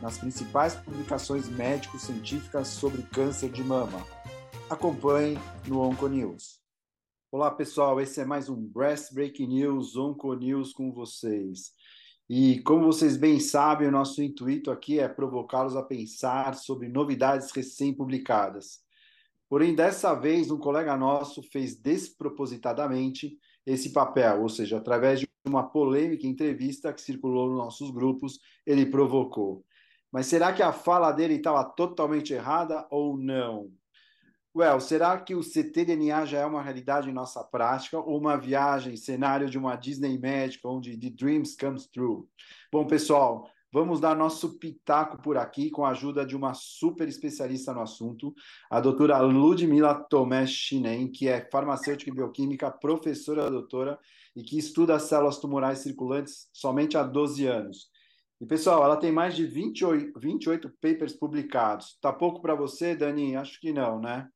nas principais publicações médico-científicas sobre câncer de mama. Acompanhe no Onconews. Olá, pessoal, esse é mais um Breast Breaking News, Onconews com vocês. E como vocês bem sabem, o nosso intuito aqui é provocá-los a pensar sobre novidades recém-publicadas. Porém, dessa vez, um colega nosso fez despropositadamente esse papel, ou seja, através de uma polêmica entrevista que circulou nos nossos grupos, ele provocou. Mas será que a fala dele estava totalmente errada ou não? Well, será que o ctDNA já é uma realidade em nossa prática ou uma viagem, cenário de uma Disney médica onde the dreams comes true? Bom, pessoal, vamos dar nosso pitaco por aqui com a ajuda de uma super especialista no assunto, a doutora Ludmila Tomé Chinem, que é farmacêutica e bioquímica, professora doutora e que estuda as células tumorais circulantes somente há 12 anos. E, pessoal, ela tem mais de 28, 28 papers publicados. Tá pouco para você, Dani? Acho que não, né?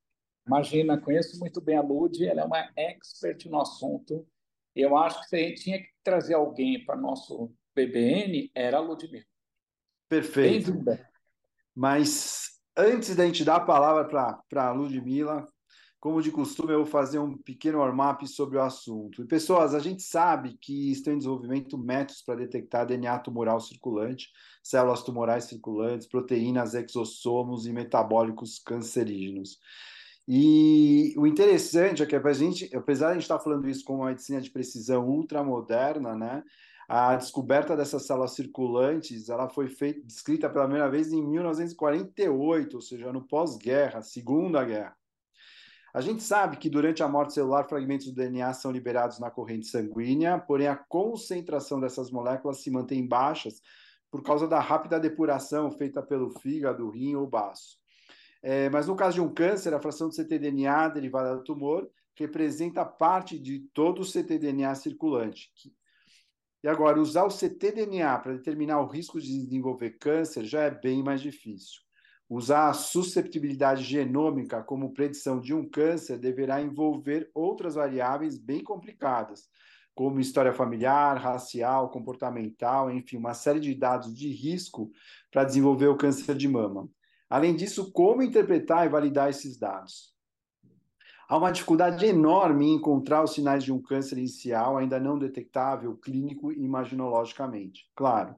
Imagina, conheço muito bem a Lud, ela é uma expert no assunto. Eu acho que se a gente tinha que trazer alguém para nosso BBN, era a Ludmilla. Perfeito. Mas antes da gente dar a palavra para a Ludmilla, como de costume, eu vou fazer um pequeno warm-up sobre o assunto. E, pessoas, a gente sabe que estão em desenvolvimento métodos para detectar DNA tumoral circulante, células tumorais circulantes, proteínas, exossomos e metabólicos cancerígenos. E o interessante é que, a gente, apesar de a gente estar falando isso com uma medicina de precisão ultramoderna, né, a descoberta dessas células circulantes ela foi feita, descrita pela primeira vez em 1948, ou seja, no pós-guerra, Segunda Guerra. A gente sabe que durante a morte celular, fragmentos do DNA são liberados na corrente sanguínea, porém a concentração dessas moléculas se mantém baixas por causa da rápida depuração feita pelo fígado, rim ou baço. É, mas no caso de um câncer, a fração de ctDNA derivada do tumor representa parte de todo o ctDNA circulante. E agora, usar o ctDNA para determinar o risco de desenvolver câncer já é bem mais difícil. Usar a susceptibilidade genômica como predição de um câncer deverá envolver outras variáveis bem complicadas, como história familiar, racial, comportamental, enfim, uma série de dados de risco para desenvolver o câncer de mama. Além disso, como interpretar e validar esses dados? Há uma dificuldade enorme em encontrar os sinais de um câncer inicial ainda não detectável clínico e imaginologicamente. Claro.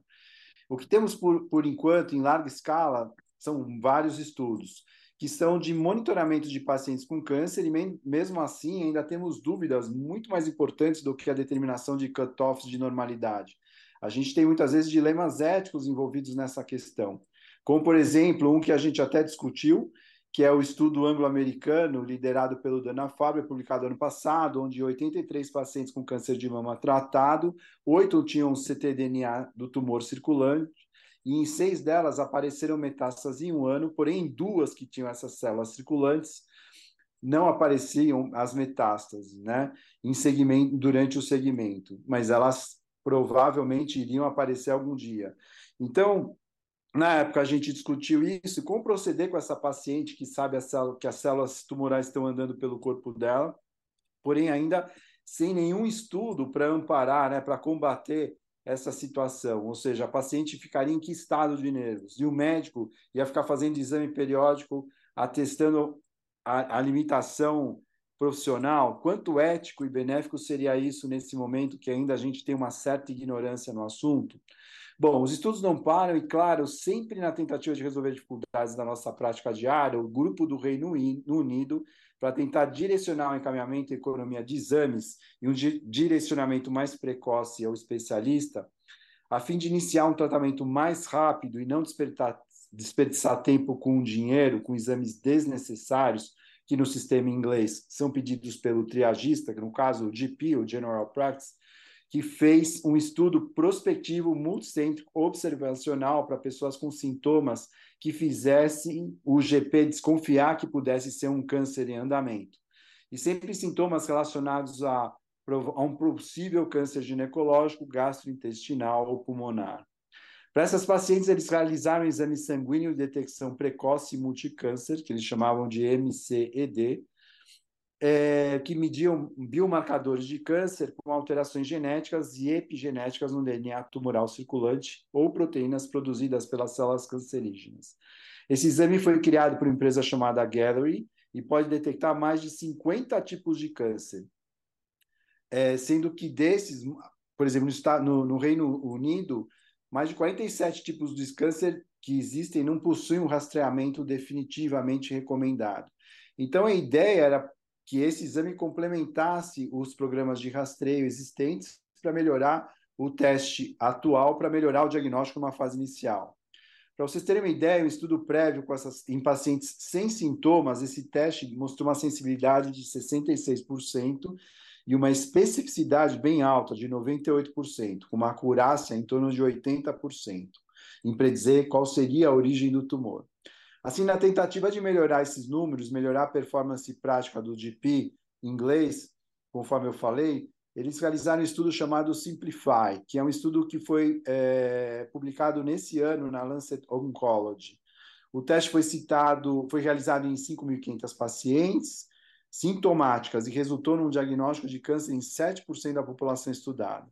O que temos por, por enquanto, em larga escala, são vários estudos que são de monitoramento de pacientes com câncer e mesmo assim ainda temos dúvidas muito mais importantes do que a determinação de cutoffs de normalidade. A gente tem muitas vezes dilemas éticos envolvidos nessa questão, como por exemplo um que a gente até discutiu, que é o estudo anglo-americano liderado pelo Dana Fábio, publicado ano passado, onde 83 pacientes com câncer de mama tratado, oito tinham ctDNA do tumor circulante e em seis delas apareceram metástases em um ano, porém em duas que tinham essas células circulantes não apareciam as metástases, né, em segmento, durante o segmento, mas elas provavelmente iriam aparecer algum dia. Então, na época a gente discutiu isso, como proceder com essa paciente que sabe célula, que as células tumorais estão andando pelo corpo dela, porém ainda sem nenhum estudo para amparar, né, para combater essa situação, ou seja, a paciente ficaria em que estado de nervos? E o médico ia ficar fazendo exame periódico, atestando a, a limitação profissional? Quanto ético e benéfico seria isso nesse momento que ainda a gente tem uma certa ignorância no assunto? Bom, os estudos não param e, claro, sempre na tentativa de resolver dificuldades da nossa prática diária, o grupo do Reino Unido para tentar direcionar o encaminhamento e economia de exames e um direcionamento mais precoce ao especialista, a fim de iniciar um tratamento mais rápido e não desperdiçar, tempo com dinheiro, com exames desnecessários, que no sistema inglês são pedidos pelo triagista, que no caso o GP, o General Practice, que fez um estudo prospectivo multicêntrico observacional para pessoas com sintomas que fizessem o GP desconfiar que pudesse ser um câncer em andamento. E sempre sintomas relacionados a, a um possível câncer ginecológico, gastrointestinal ou pulmonar. Para essas pacientes, eles realizaram um exame sanguíneo de detecção precoce multicâncer, que eles chamavam de MCED, é, que mediam biomarcadores de câncer com alterações genéticas e epigenéticas no DNA tumoral circulante ou proteínas produzidas pelas células cancerígenas. Esse exame foi criado por uma empresa chamada Gallery e pode detectar mais de 50 tipos de câncer, é, sendo que desses, por exemplo, no, no Reino Unido, mais de 47 tipos de câncer que existem não possuem um rastreamento definitivamente recomendado. Então, a ideia era que esse exame complementasse os programas de rastreio existentes para melhorar o teste atual, para melhorar o diagnóstico numa fase inicial. Para vocês terem uma ideia, um estudo prévio com essas, em pacientes sem sintomas, esse teste mostrou uma sensibilidade de 66% e uma especificidade bem alta, de 98%, com uma acurácia em torno de 80%, em predizer qual seria a origem do tumor. Assim, na tentativa de melhorar esses números, melhorar a performance prática do GP em inglês, conforme eu falei, eles realizaram um estudo chamado Simplify, que é um estudo que foi é, publicado nesse ano na Lancet Oncology. O teste foi citado, foi realizado em 5.500 pacientes, sintomáticas e resultou num diagnóstico de câncer em 7% da população estudada.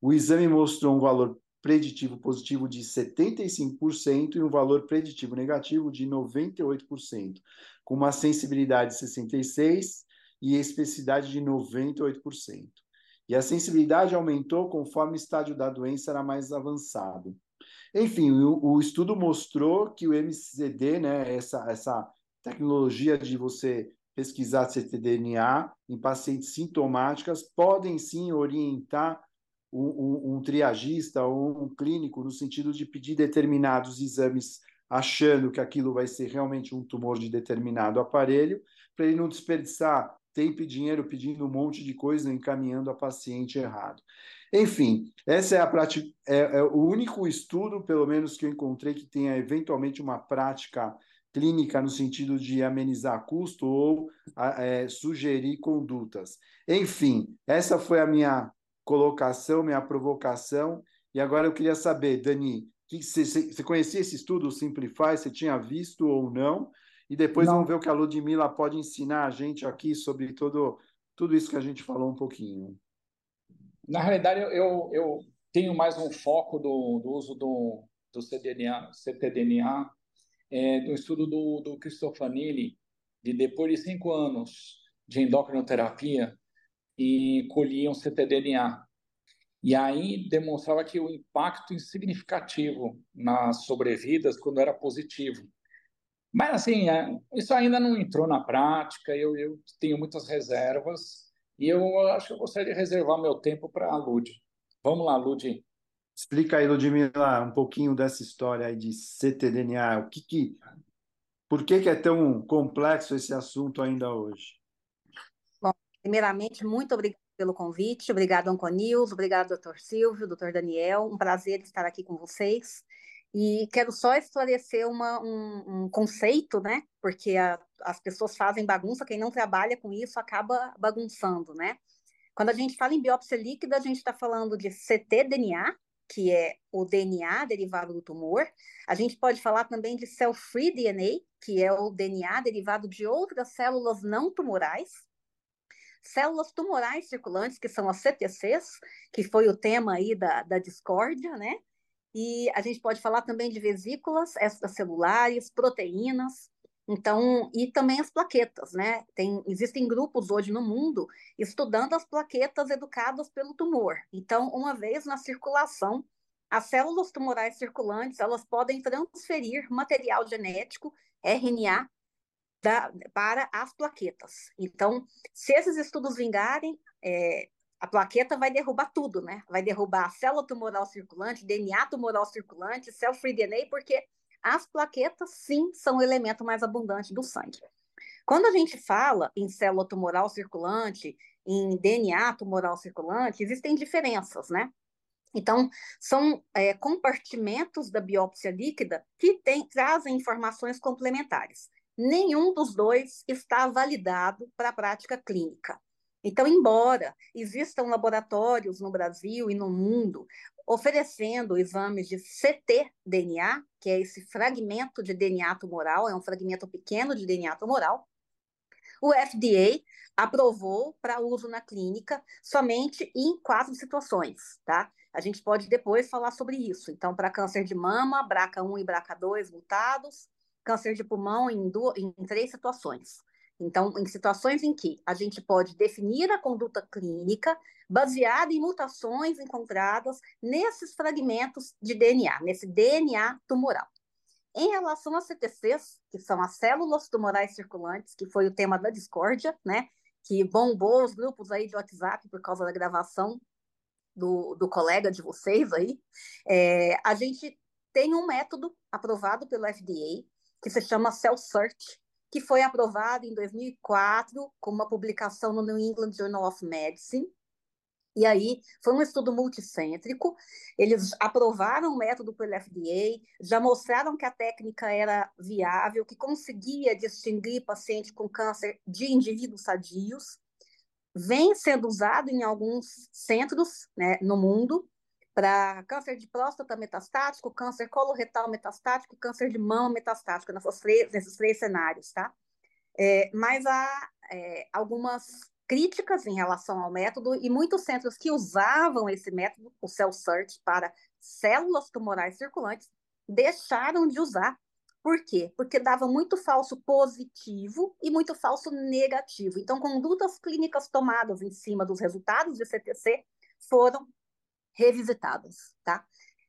O exame mostrou um valor preditivo positivo de 75% e um valor preditivo negativo de 98%, com uma sensibilidade de 66% e especificidade de 98%. E a sensibilidade aumentou conforme o estágio da doença era mais avançado. Enfim, o, o estudo mostrou que o MCD, né, essa, essa tecnologia de você pesquisar ctDNA em pacientes sintomáticas podem sim orientar um, um, um triagista ou um clínico no sentido de pedir determinados exames achando que aquilo vai ser realmente um tumor de determinado aparelho, para ele não desperdiçar tempo e dinheiro pedindo um monte de coisa encaminhando a paciente errado. Enfim, essa é a prática, é, é, o único estudo, pelo menos que eu encontrei, que tenha eventualmente uma prática clínica no sentido de amenizar custo ou é, sugerir condutas. Enfim, essa foi a minha colocação, minha provocação. E agora eu queria saber, Dani, que você conhecia esse estudo, o Simplify? Você tinha visto ou não? E depois não. vamos ver o que a Ludmilla pode ensinar a gente aqui sobre todo, tudo isso que a gente falou um pouquinho. Na realidade, eu, eu tenho mais um foco do, do uso do, do CDNA, CTDNA é, do estudo do, do Cristofanilli, de depois de cinco anos de endocrinoterapia, e colhiam ctDNA. E aí demonstrava que o impacto insignificativo nas sobrevidas quando era positivo. Mas, assim, é, isso ainda não entrou na prática, eu, eu tenho muitas reservas, e eu acho que eu gostaria de reservar meu tempo para a Lud. Vamos lá, Lud. Explica aí, Ludmila, um pouquinho dessa história aí de ctDNA. O que que, por que, que é tão complexo esse assunto ainda hoje? Primeiramente, muito obrigada pelo convite. Obrigado, Anconils. Obrigado, doutor Silvio, doutor Daniel. Um prazer estar aqui com vocês. E quero só esclarecer uma, um, um conceito, né? Porque a, as pessoas fazem bagunça, quem não trabalha com isso acaba bagunçando, né? Quando a gente fala em biópsia líquida, a gente está falando de ctDNA, que é o DNA derivado do tumor. A gente pode falar também de cell-free DNA, que é o DNA derivado de outras células não tumorais. Células tumorais circulantes, que são as CTCs, que foi o tema aí da, da discórdia, né? E a gente pode falar também de vesículas extracelulares, proteínas, então, e também as plaquetas, né? Tem, existem grupos hoje no mundo estudando as plaquetas educadas pelo tumor. Então, uma vez na circulação, as células tumorais circulantes, elas podem transferir material genético, RNA, da, para as plaquetas. Então, se esses estudos vingarem, é, a plaqueta vai derrubar tudo, né? Vai derrubar a célula tumoral circulante, DNA tumoral circulante, cell-free DNA, porque as plaquetas, sim, são o elemento mais abundante do sangue. Quando a gente fala em célula tumoral circulante em DNA tumoral circulante, existem diferenças, né? Então, são é, compartimentos da biópsia líquida que tem, trazem informações complementares. Nenhum dos dois está validado para a prática clínica. Então, embora existam laboratórios no Brasil e no mundo oferecendo exames de ctDNA, que é esse fragmento de DNA tumoral, é um fragmento pequeno de DNA tumoral, o FDA aprovou para uso na clínica somente em quatro situações, tá? A gente pode depois falar sobre isso. Então, para câncer de mama, BRCA1 e BRCA2 mutados, câncer de pulmão em, duas, em três situações. Então, em situações em que a gente pode definir a conduta clínica baseada em mutações encontradas nesses fragmentos de DNA, nesse DNA tumoral. Em relação às CTCs, que são as células tumorais circulantes, que foi o tema da discórdia, né? Que bombou os grupos aí de WhatsApp por causa da gravação do, do colega de vocês aí. É, a gente tem um método aprovado pelo FDA que se chama Cell Search, que foi aprovado em 2004 com uma publicação no New England Journal of Medicine, e aí, foi um estudo multicêntrico, eles aprovaram o método pelo FDA, já mostraram que a técnica era viável, que conseguia distinguir paciente com câncer de indivíduos sadios, vem sendo usado em alguns centros né, no mundo, para câncer de próstata metastático, câncer coloretal metastático e câncer de mama metastático, nessas três, nesses três cenários, tá? É, mas há é, algumas críticas em relação ao método e muitos centros que usavam esse método, o cell search, para células tumorais circulantes, deixaram de usar. Por quê? Porque dava muito falso positivo e muito falso negativo. Então, condutas clínicas tomadas em cima dos resultados de CTC foram revisitadas, tá?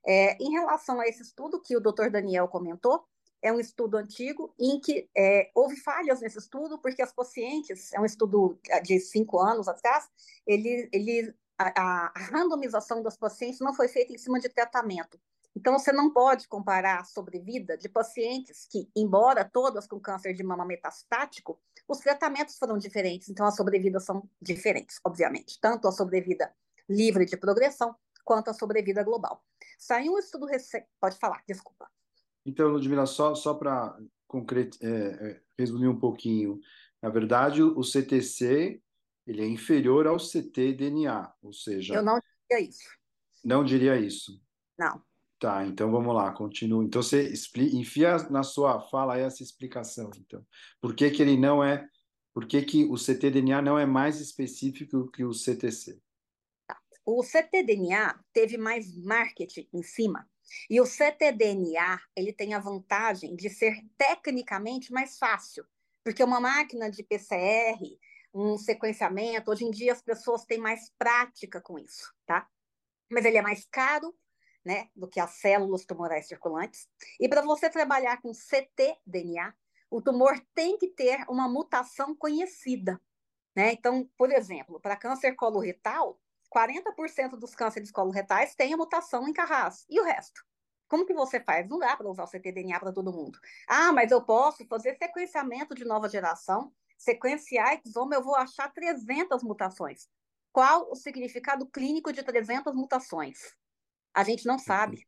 É, em relação a esse estudo que o Dr. Daniel comentou, é um estudo antigo em que é, houve falhas nesse estudo, porque as pacientes, é um estudo de cinco anos atrás, ele, ele, a, a randomização das pacientes não foi feita em cima de tratamento. Então, você não pode comparar a sobrevida de pacientes que, embora todas com câncer de mama metastático, os tratamentos foram diferentes, então as sobrevidas são diferentes, obviamente. Tanto a sobrevida livre de progressão, quanto a sobrevida global. Saiu um estudo recente. Pode falar, desculpa. Então, Ludmila, só, só para é, é, resumir um pouquinho, na verdade, o CTC ele é inferior ao CT-DNA, ou seja... Eu não diria isso. Não diria isso? Não. Tá, então vamos lá, continua. Então você explica, enfia na sua fala essa explicação, então. Por que que ele não é, por que que o CT-DNA não é mais específico que o CTC? O CT-DNA teve mais marketing em cima e o ctDNA, ele tem a vantagem de ser tecnicamente mais fácil, porque uma máquina de PCR, um sequenciamento, hoje em dia as pessoas têm mais prática com isso, tá? Mas ele é mais caro, né, do que as células tumorais circulantes. E para você trabalhar com ctDNA, o tumor tem que ter uma mutação conhecida, né? Então, por exemplo, para câncer coloretal, 40% dos cânceres coloretais têm a mutação em Carras. E o resto? Como que você faz? Não dá para usar o ctDNA para todo mundo. Ah, mas eu posso fazer sequenciamento de nova geração, sequenciar exome, eu vou achar 300 mutações. Qual o significado clínico de 300 mutações? A gente não sabe,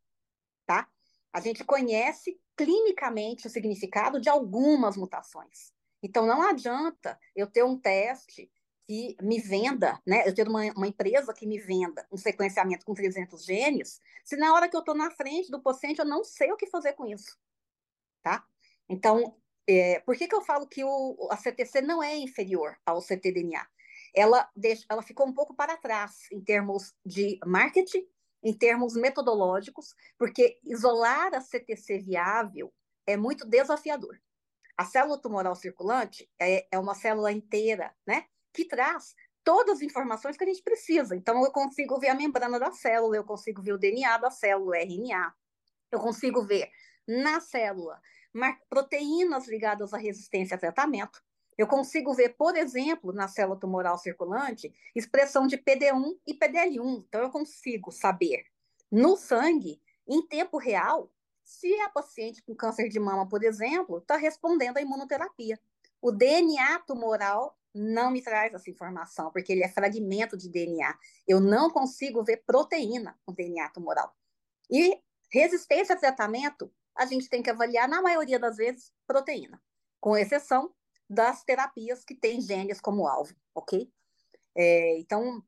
tá? A gente conhece clinicamente o significado de algumas mutações. Então, não adianta eu ter um teste que me venda, né? Eu tenho uma, uma empresa que me venda um sequenciamento com 300 genes, se na hora que eu estou na frente do paciente eu não sei o que fazer com isso, tá? Então, é, por que, que eu falo que o, a CTC não é inferior ao ctDNA? Ela, deixa, ela ficou um pouco para trás em termos de marketing, em termos metodológicos, porque isolar a CTC viável é muito desafiador. A célula tumoral circulante é, é uma célula inteira, né? Que traz todas as informações que a gente precisa. Então, eu consigo ver a membrana da célula, eu consigo ver o DNA da célula, o RNA, eu consigo ver na célula proteínas ligadas à resistência a tratamento. Eu consigo ver, por exemplo, na célula tumoral circulante, expressão de PD1 e PDL1. Então, eu consigo saber no sangue, em tempo real, se a paciente com câncer de mama, por exemplo, está respondendo à imunoterapia. O DNA tumoral não me traz essa informação, porque ele é fragmento de DNA. Eu não consigo ver proteína no DNA tumoral. E resistência a tratamento, a gente tem que avaliar, na maioria das vezes, proteína, com exceção das terapias que têm genes como alvo, ok? É, então,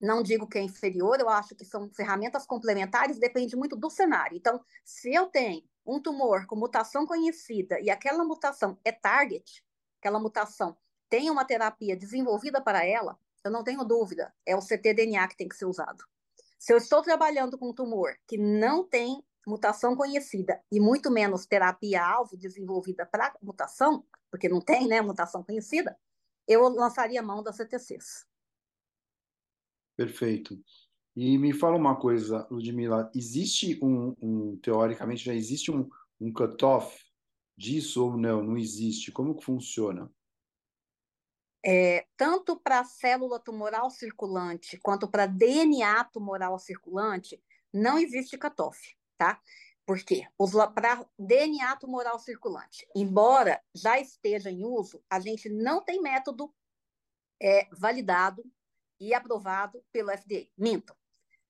não digo que é inferior, eu acho que são ferramentas complementares, depende muito do cenário. Então, se eu tenho um tumor com mutação conhecida e aquela mutação é target, aquela mutação tem uma terapia desenvolvida para ela, eu não tenho dúvida, é o ctDNA que tem que ser usado. Se eu estou trabalhando com um tumor que não tem mutação conhecida e muito menos terapia-alvo desenvolvida para mutação, porque não tem né, mutação conhecida, eu lançaria a mão das CTCs. Perfeito. E me fala uma coisa, Ludmila, existe um, um teoricamente já existe um, um cutoff disso ou não? Não existe? Como que funciona? É, tanto para célula tumoral circulante quanto para DNA tumoral circulante, não existe cutoff, tá? Por quê? Para DNA tumoral circulante, embora já esteja em uso, a gente não tem método é, validado e aprovado pelo FDA. Minto.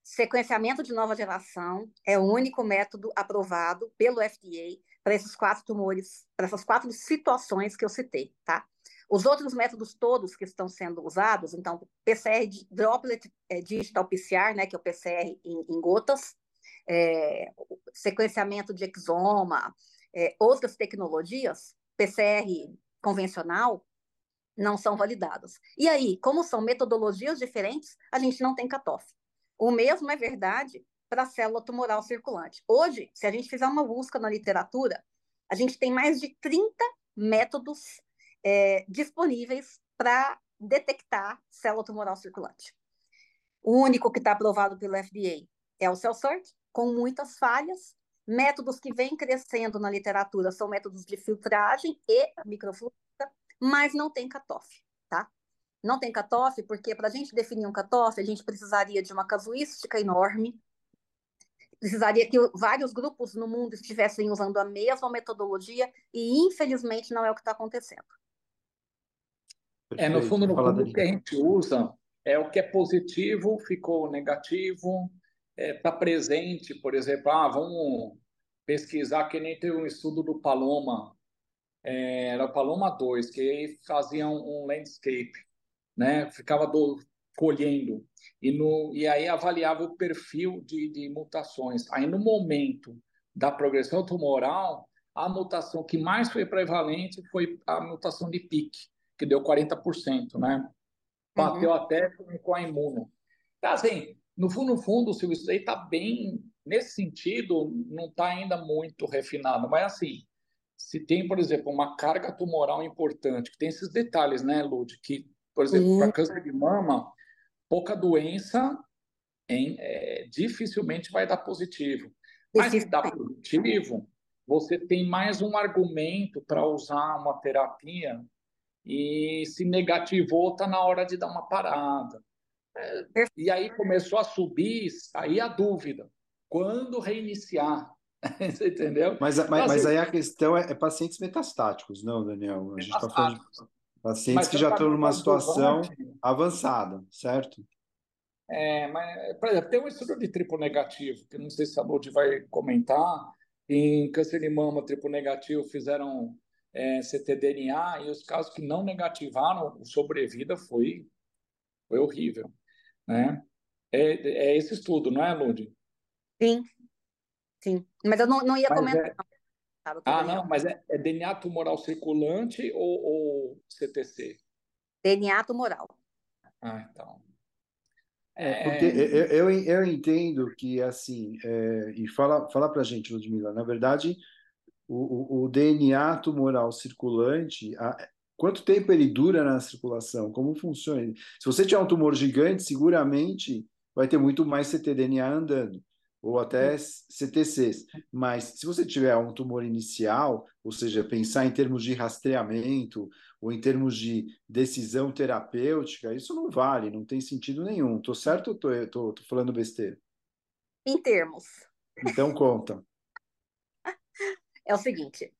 Sequenciamento de nova geração é o único método aprovado pelo FDA para esses quatro tumores, para essas quatro situações que eu citei, tá? Os outros métodos todos que estão sendo usados, então, PCR Droplet é, Digital PCR, né, que é o PCR em, em gotas, é, sequenciamento de exoma, é, outras tecnologias, PCR convencional, não são validadas. E aí, como são metodologias diferentes, a gente não tem cutoff. O mesmo é verdade para a célula tumoral circulante. Hoje, se a gente fizer uma busca na literatura, a gente tem mais de 30 métodos é, disponíveis para detectar célula tumoral circulante. O único que está aprovado pelo FDA é o CellCert, com muitas falhas. Métodos que vêm crescendo na literatura são métodos de filtragem e microfluidica, mas não tem cutoff, tá? Não tem cutoff porque para a gente definir um cutoff, a gente precisaria de uma casuística enorme, precisaria que vários grupos no mundo estivessem usando a mesma metodologia e, infelizmente, não é o que está acontecendo. É, no fundo, no fundo, o que a gente usa é o que é positivo, ficou negativo, está é, tá presente, por exemplo, ah, vamos pesquisar, que nem teve um estudo do Paloma, é, era o Paloma 2, que fazia um, um landscape, né? ficava do, colhendo, e, no, e aí avaliava o perfil de, de mutações. Aí, no momento da progressão tumoral, a mutação que mais foi prevalente foi a mutação de pique, que deu 40%, né? Bateu uhum. até com a imuno. Então, assim, no fundo, no fundo, Silvio, isso aí está bem, nesse sentido, não está ainda muito refinado, mas assim, se tem, por exemplo, uma carga tumoral importante, que tem esses detalhes, né, Lud, que, por exemplo, uhum. para câncer de mama, pouca doença em, é, dificilmente vai dar positivo. Mas se dá positivo, você tem mais um argumento para usar uma terapia e se negativou, está na hora de dar uma parada. E aí começou a subir, aí a dúvida, quando reiniciar? Você entendeu? Mas, mas, então, mas, assim, aí a questão é, é, pacientes metastáticos, não, Daniel? A gente está falando de pacientes que já estão numa situação avançada, certo? É, mas, por exemplo, tem um estudo de triplo negativo, que não sei se a Lud vai comentar, em câncer de mama triplo negativo fizeram é, ctDNA e os casos que não negativaram, o sobrevida foi, foi horrível. Né? É, é esse estudo, não é, Lud? Sim, sim. Mas eu não, não ia mas comentar. É... Ah, não, mas é, é, DNA tumoral circulante ou, ou CTC? DNA tumoral. Ah, então. É... Porque eu, eu, eu, entendo que, assim, é, e fala, fala para a gente, Ludmila, na verdade, o, o, o DNA tumoral circulante, a, quanto tempo ele dura na circulação? Como funciona? Se você tiver um tumor gigante, seguramente vai ter muito mais ctDNA andando, ou até CTCs. Mas se você tiver um tumor inicial, ou seja, pensar em termos de rastreamento ou em termos de decisão terapêutica, isso não vale, não tem sentido nenhum. Estou certo ou estou falando besteira? Em termos. Então conta. É o seguinte: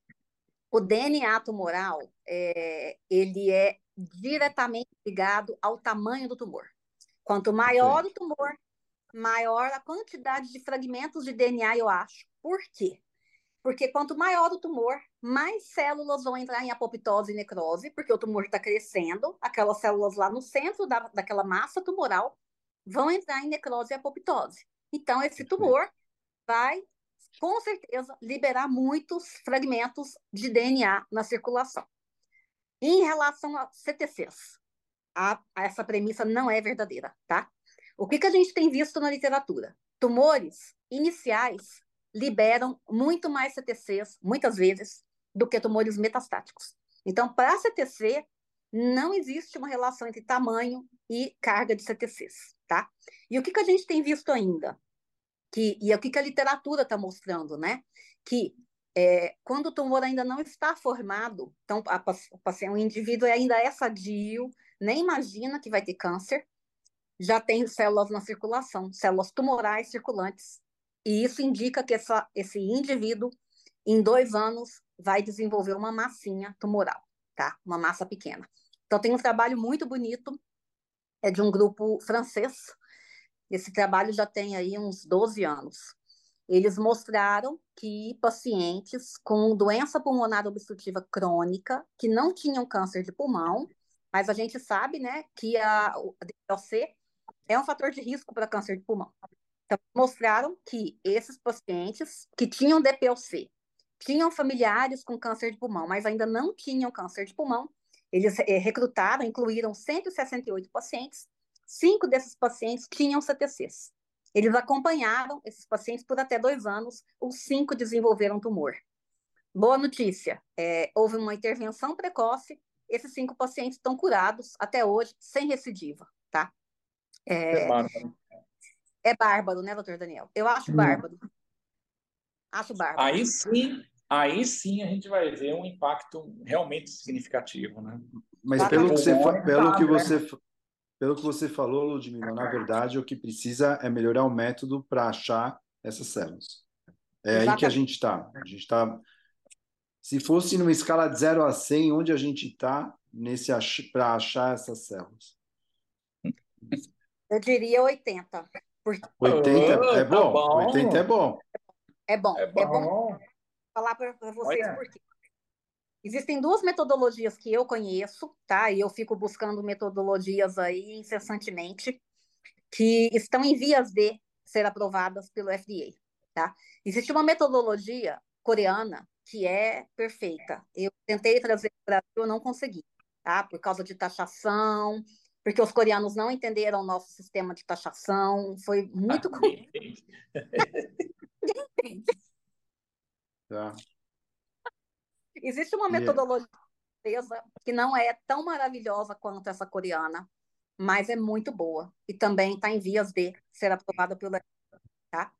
o DNA tumoral é, ele é diretamente ligado ao tamanho do tumor. Quanto maior o tumor, maior a quantidade de fragmentos de DNA, eu acho. Por quê? Porque quanto maior o tumor, mais células vão entrar em apoptose e necrose, porque o tumor está crescendo, aquelas células lá no centro da, daquela massa tumoral vão entrar em necrose e apoptose. Então, esse tumor vai, com certeza, liberar muitos fragmentos de DNA na circulação. Em relação a CTCs, a, a essa premissa não é verdadeira, tá? O que, que a gente tem visto na literatura? Tumores iniciais liberam muito mais CTCs, muitas vezes, do que tumores metastáticos. Então, para CTC, não existe uma relação entre tamanho e carga de CTCs, tá? E o que, que a gente tem visto ainda? Que, e é o que, a literatura está mostrando, né? Que é, quando o tumor ainda não está formado, então a, a, o indivíduo ainda é sadio, nem imagina que vai ter câncer, já tem células na circulação, células tumorais circulantes, e isso indica que essa, esse indivíduo, em dois anos, vai desenvolver uma massinha tumoral, tá? Uma massa pequena. Então, tem um trabalho muito bonito, é de um grupo francês. Esse trabalho já tem aí uns 12 anos. Eles mostraram que pacientes com doença pulmonar obstrutiva crônica, que não tinham câncer de pulmão, mas a gente sabe, né, que a, a DLC é um fator de risco para câncer de pulmão. Então, mostraram que esses pacientes que tinham DPLC, tinham familiares com câncer de pulmão, mas ainda não tinham câncer de pulmão, eles é, recrutaram, incluíram 168 pacientes, cinco desses pacientes tinham CTCs. Eles acompanharam esses pacientes por até dois anos, os cinco desenvolveram tumor. Boa notícia, é, houve uma intervenção precoce, esses cinco pacientes estão curados até hoje, sem recidiva, tá? É, é bárbaro. É bárbaro, né, doutor Daniel? Eu acho hum. bárbaro. Acho bárbaro. Aí sim, aí sim a gente vai ver um impacto realmente significativo, né? Mas pelo que, você, pelo, que você, pelo que você falou, Ludmila, na verdade, o que precisa é melhorar o método para achar essas células. É Exatamente. aí que a gente está. A gente está. Se fosse numa escala de 0 a 100, onde a gente está nesse para achar essas células? Eu diria 80. 80 oh, é bom. Tá bom. 80 é bom. É bom. É bom. É bom. falar para vocês Olha. por quê. Existem duas metodologias que eu conheço, tá? E eu fico buscando metodologias aí incessantemente que estão em vias de ser aprovadas pelo FDA, tá? Existe uma metodologia coreana que é perfeita. Eu tentei trazer para o Brasil, eu não consegui, tá? Por causa de taxação, porque os coreanos não entenderam o nosso sistema de taxação, foi muito ah, entende. Tá. Existe uma metodologia que não é tão maravilhosa quanto essa coreana, mas é muito boa e também está em vias de ser aprovada pelo tá?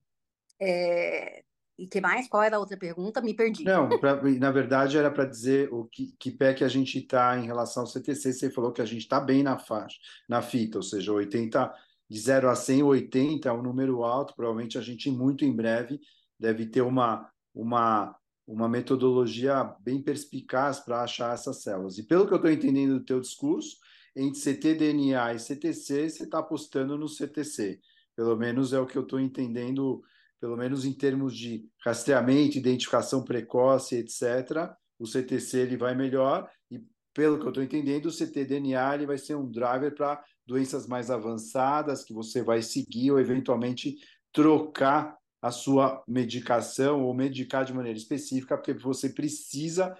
É, e que mais? Qual era a outra pergunta? Me perdi. Não, pra, na verdade era para dizer o que, que pé que a gente está em relação ao CTC. Você falou que a gente está bem na faixa, na fita, ou seja, 80 de 0 a 100, 80 é um número alto. Provavelmente a gente muito em breve deve ter uma uma uma metodologia bem perspicaz para achar essas células. E pelo que eu estou entendendo do teu discurso, entre ctDNA e CTC, você está apostando no CTC. Pelo menos é o que eu estou entendendo pelo menos em termos de rastreamento, identificação precoce, etc., o CTC ele vai melhor e, pelo que eu estou entendendo, o ctDNA ele vai ser um driver para doenças mais avançadas que você vai seguir ou eventualmente trocar a sua medicação ou medicar de maneira específica, porque você precisa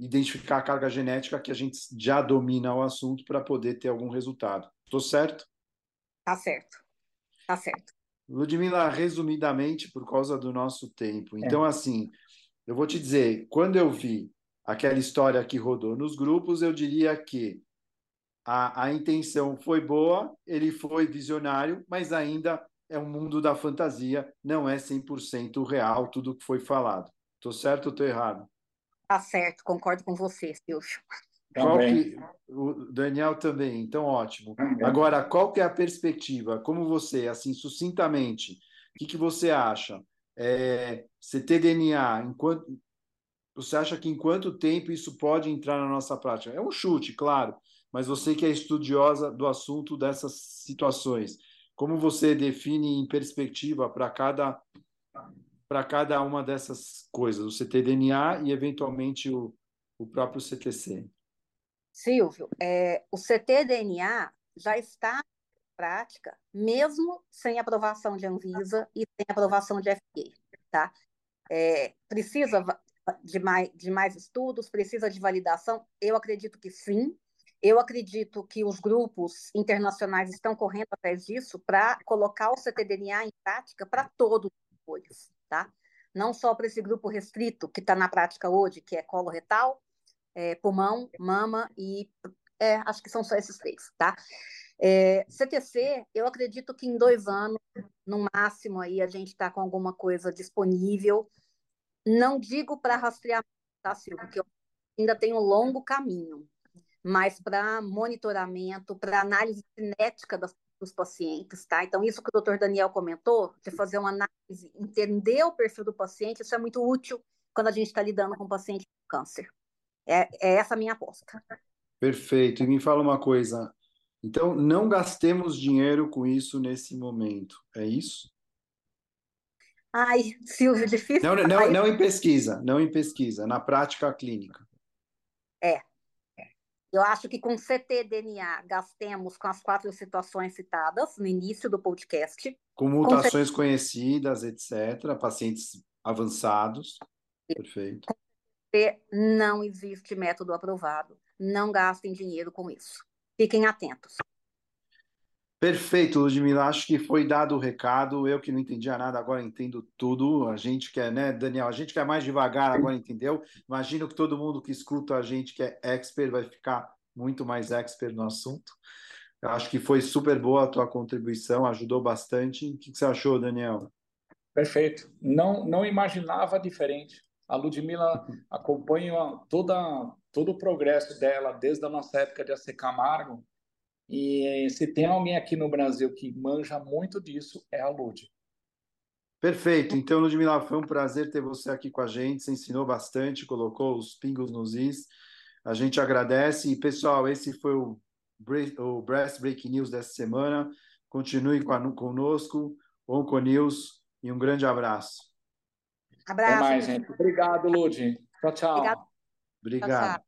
identificar a carga genética que a gente já domina o assunto para poder ter algum resultado. Estou certo? Tá certo. Tá certo. Ludmila, resumidamente, por causa do nosso tempo. Então, é. assim, eu vou te dizer, quando eu vi aquela história que rodou nos grupos, eu diria que a, a intenção foi boa, ele foi visionário, mas ainda é um mundo da fantasia, não é 100% real tudo que foi falado. Estou certo ou estou errado? Tá certo, concordo com você, Silvio. Qual que, o Daniel também, então ótimo. Agora, qual que é a perspectiva? Como você, assim, sucintamente, o que, que você acha? É, CTDNA, enquanto, você acha que em quanto tempo isso pode entrar na nossa prática? É um chute, claro, mas você que é estudiosa do assunto dessas situações, como você define em perspectiva para cada para cada uma dessas coisas, o ctDNA e eventualmente o, o próprio CTC? Silvio, é, o ctDNA já está em prática, mesmo sem aprovação de Anvisa e sem aprovação de FDA, tá? É, precisa de mais, de mais estudos, precisa de validação? Eu acredito que sim, eu acredito que os grupos internacionais estão correndo atrás disso para colocar o ctDNA em prática para todos os tumores, tá? Não só para esse grupo restrito que está na prática hoje, que é colo retal, é, pulmão, mama e é, acho que são só esses três, tá? É, CTC, eu acredito que em dois anos, no máximo, aí a gente está com alguma coisa disponível. Não digo para rastreamento, tá, Silvio? Porque eu ainda tenho um longo caminho, mas para monitoramento, para análise cinética das, dos pacientes, tá? Então, isso que o doutor Daniel comentou, de fazer uma análise, entender o perfil do paciente, isso é muito útil quando a gente está lidando com um paciente com câncer. É, é essa a minha aposta. Perfeito. E me fala uma coisa. Então, não gastemos dinheiro com isso nesse momento, é isso? Ai, Silvio, difícil. Não, não, não em pesquisa, não em pesquisa, na prática clínica. É, eu acho que com ctDNA gastemos com as quatro situações citadas no início do podcast. Com mutações com conhecidas, etc., pacientes avançados. Perfeito. Não existe método aprovado. Não gastem dinheiro com isso. Fiquem atentos. Perfeito, Ludmila. Acho que foi dado o recado. Eu que não entendia nada, agora entendo tudo. A gente quer, né, Daniel? A gente quer mais devagar, agora entendeu? Imagino que todo mundo que escuta a gente que é expert vai ficar muito mais expert no assunto. Eu acho que foi super boa a tua contribuição, ajudou bastante. O que você achou, Daniel? Perfeito. Não, não imaginava diferente. A Ludmila acompanha toda, todo o progresso dela desde a nossa época de AC Camargo e se tem alguém aqui no Brasil que manja muito disso, é a Lud. Perfeito. Então, Ludmila, foi um prazer ter você aqui com a gente. Você ensinou bastante, colocou os pingos nos is. A gente agradece. E, pessoal, esse foi o, o Breast Break News dessa semana. Continue conosco, Onco News, e um grande abraço. Abraço. Até mais, gente. Obrigado, Lud. Tchau, tchau. Obrigado. Obrigado. Tchau, tchau.